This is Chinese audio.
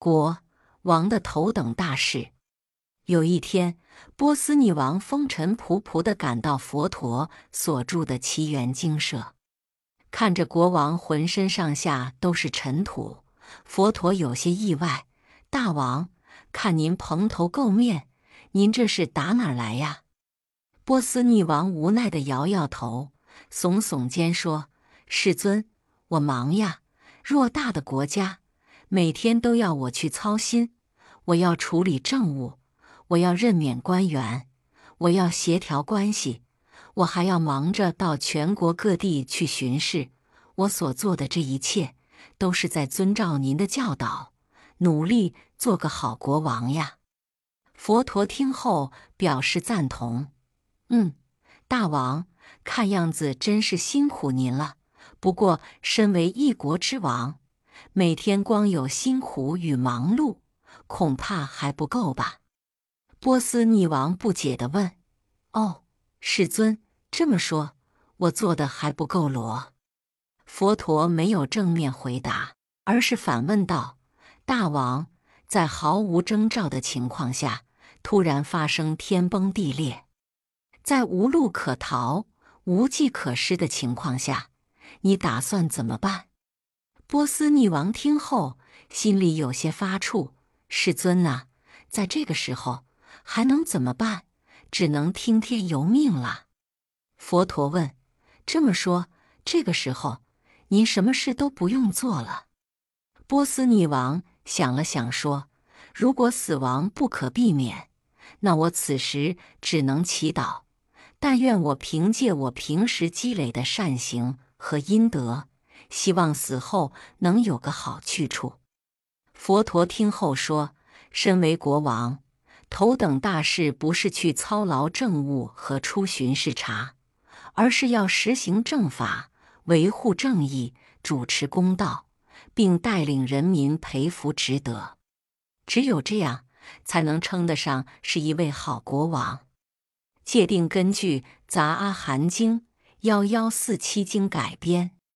国王的头等大事。有一天，波斯匿王风尘仆仆地赶到佛陀所住的奇缘精舍，看着国王浑身上下都是尘土，佛陀有些意外：“大王，看您蓬头垢面，您这是打哪儿来呀？”波斯匿王无奈地摇摇头，耸耸肩说：“世尊，我忙呀，偌大的国家，每天都要我去操心。我要处理政务，我要任免官员，我要协调关系，我还要忙着到全国各地去巡视。我所做的这一切，都是在遵照您的教导，努力做个好国王呀。”佛陀听后表示赞同。嗯，大王，看样子真是辛苦您了。不过，身为一国之王，每天光有辛苦与忙碌，恐怕还不够吧？波斯匿王不解地问：“哦，世尊，这么说，我做的还不够罗？”佛陀没有正面回答，而是反问道：“大王，在毫无征兆的情况下，突然发生天崩地裂。”在无路可逃、无计可施的情况下，你打算怎么办？波斯匿王听后心里有些发怵。世尊呐，在这个时候还能怎么办？只能听天由命了。佛陀问：“这么说，这个时候您什么事都不用做了？”波斯匿王想了想说：“如果死亡不可避免，那我此时只能祈祷。”但愿我凭借我平时积累的善行和阴德，希望死后能有个好去处。佛陀听后说：“身为国王，头等大事不是去操劳政务和出巡视察，而是要实行正法，维护正义，主持公道，并带领人民培福值德。只有这样，才能称得上是一位好国王。”界定根据《杂阿含经》幺幺四七经改编。